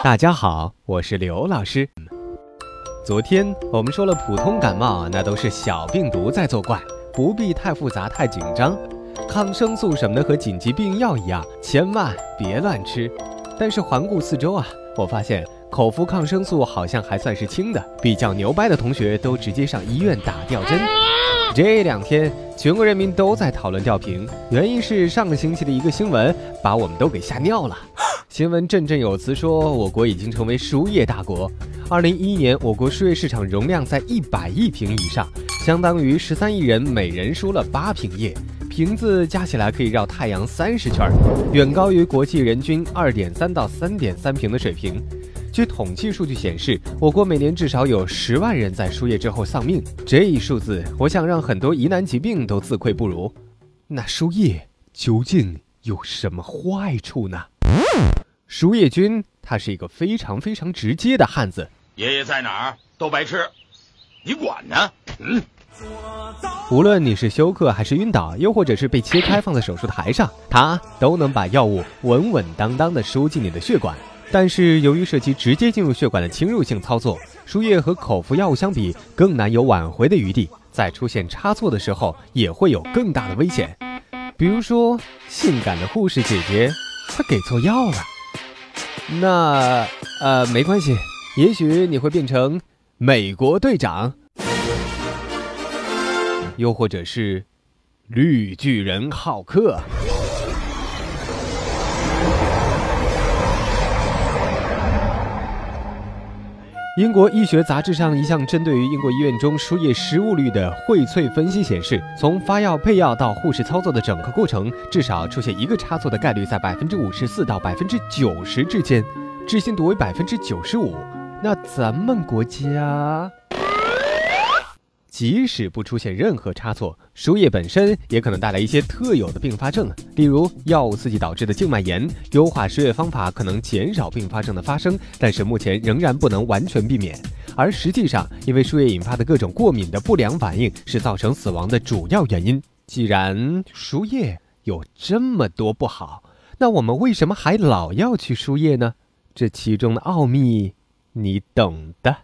大家好，我是刘老师。昨天我们说了，普通感冒那都是小病毒在作怪，不必太复杂、太紧张。抗生素什么的和紧急避孕药一样，千万别乱吃。但是环顾四周啊，我发现口服抗生素好像还算是轻的，比较牛掰的同学都直接上医院打吊针。这两天全国人民都在讨论吊瓶，原因是上个星期的一个新闻把我们都给吓尿了。新闻振振有词说，我国已经成为输液大国。二零一一年，我国输液市场容量在一百亿瓶以上，相当于十三亿人每人输了八瓶液，瓶子加起来可以绕太阳三十圈，远高于国际人均二点三到三点三瓶的水平。据统计数据显示，我国每年至少有十万人在输液之后丧命。这一数字，我想让很多疑难疾病都自愧不如。那输液究竟有什么坏处呢？输液菌，他是一个非常非常直接的汉子。爷爷在哪儿都白吃，你管呢？嗯。无论你是休克还是晕倒，又或者是被切开放在手术台上，他都能把药物稳稳当当的输进你的血管。但是由于涉及直接进入血管的侵入性操作，输液和口服药物相比更难有挽回的余地，在出现差错的时候也会有更大的危险。比如说，性感的护士姐姐她给错药了。那呃没关系，也许你会变成美国队长，又或者是绿巨人浩克。英国医学杂志上一项针对于英国医院中输液失误率的荟萃分析显示，从发药配药到护士操作的整个过程，至少出现一个差错的概率在百分之五十四到百分之九十之间，置信度为百分之九十五。那咱们国家？即使不出现任何差错，输液本身也可能带来一些特有的并发症，例如药物刺激导致的静脉炎。优化输液方法可能减少并发症的发生，但是目前仍然不能完全避免。而实际上，因为输液引发的各种过敏的不良反应是造成死亡的主要原因。既然输液有这么多不好，那我们为什么还老要去输液呢？这其中的奥秘，你懂的。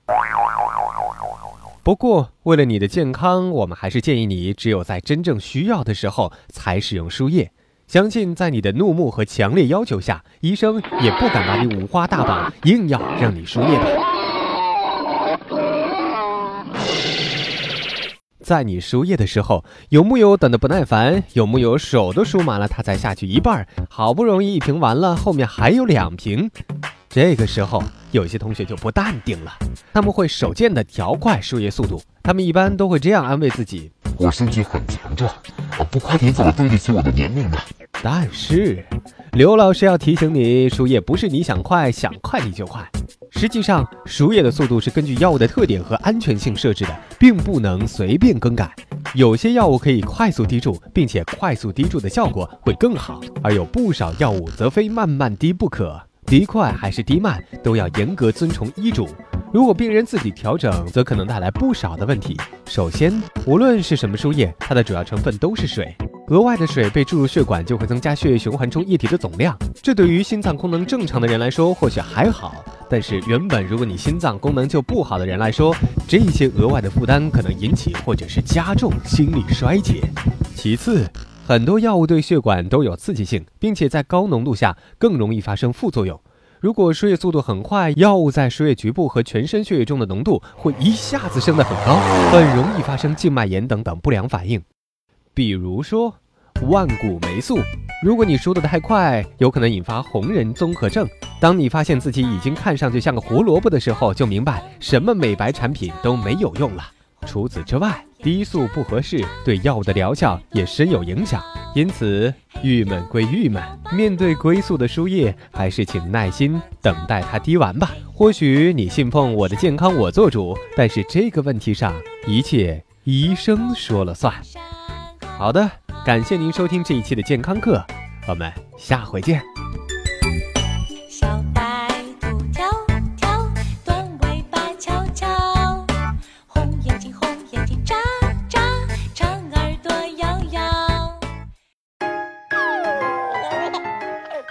不过，为了你的健康，我们还是建议你只有在真正需要的时候才使用输液。相信在你的怒目和强烈要求下，医生也不敢把你五花大绑，硬要让你输液吧。在你输液的时候，有木有等得不耐烦？有木有手都输满了，他才下去一半？好不容易一瓶完了，后面还有两瓶。这个时候，有些同学就不淡定了，他们会手贱的调快输液速度。他们一般都会这样安慰自己：“我身体很强壮，不快点怎么对得起我的年龄呢？”但是，刘老师要提醒你，输液不是你想快想快你就快。实际上，输液的速度是根据药物的特点和安全性设置的，并不能随便更改。有些药物可以快速滴注，并且快速滴注的效果会更好，而有不少药物则非慢慢滴不可。滴快还是滴慢，都要严格遵从医嘱。如果病人自己调整，则可能带来不少的问题。首先，无论是什么输液，它的主要成分都是水。额外的水被注入血管，就会增加血液循环中液体的总量。这对于心脏功能正常的人来说，或许还好。但是，原本如果你心脏功能就不好的人来说，这些额外的负担可能引起或者是加重心力衰竭。其次，很多药物对血管都有刺激性，并且在高浓度下更容易发生副作用。如果输液速度很快，药物在输液局部和全身血液中的浓度会一下子升得很高，很容易发生静脉炎等等不良反应。比如说，万古霉素，如果你输得太快，有可能引发红人综合症。当你发现自己已经看上去像个胡萝卜的时候，就明白什么美白产品都没有用了。除此之外，低速不合适，对药物的疗效也深有影响。因此，郁闷归郁闷，面对龟速的输液，还是请耐心等待它滴完吧。或许你信奉我的健康我做主，但是这个问题上，一切医生说了算。好的，感谢您收听这一期的健康课，我们下回见。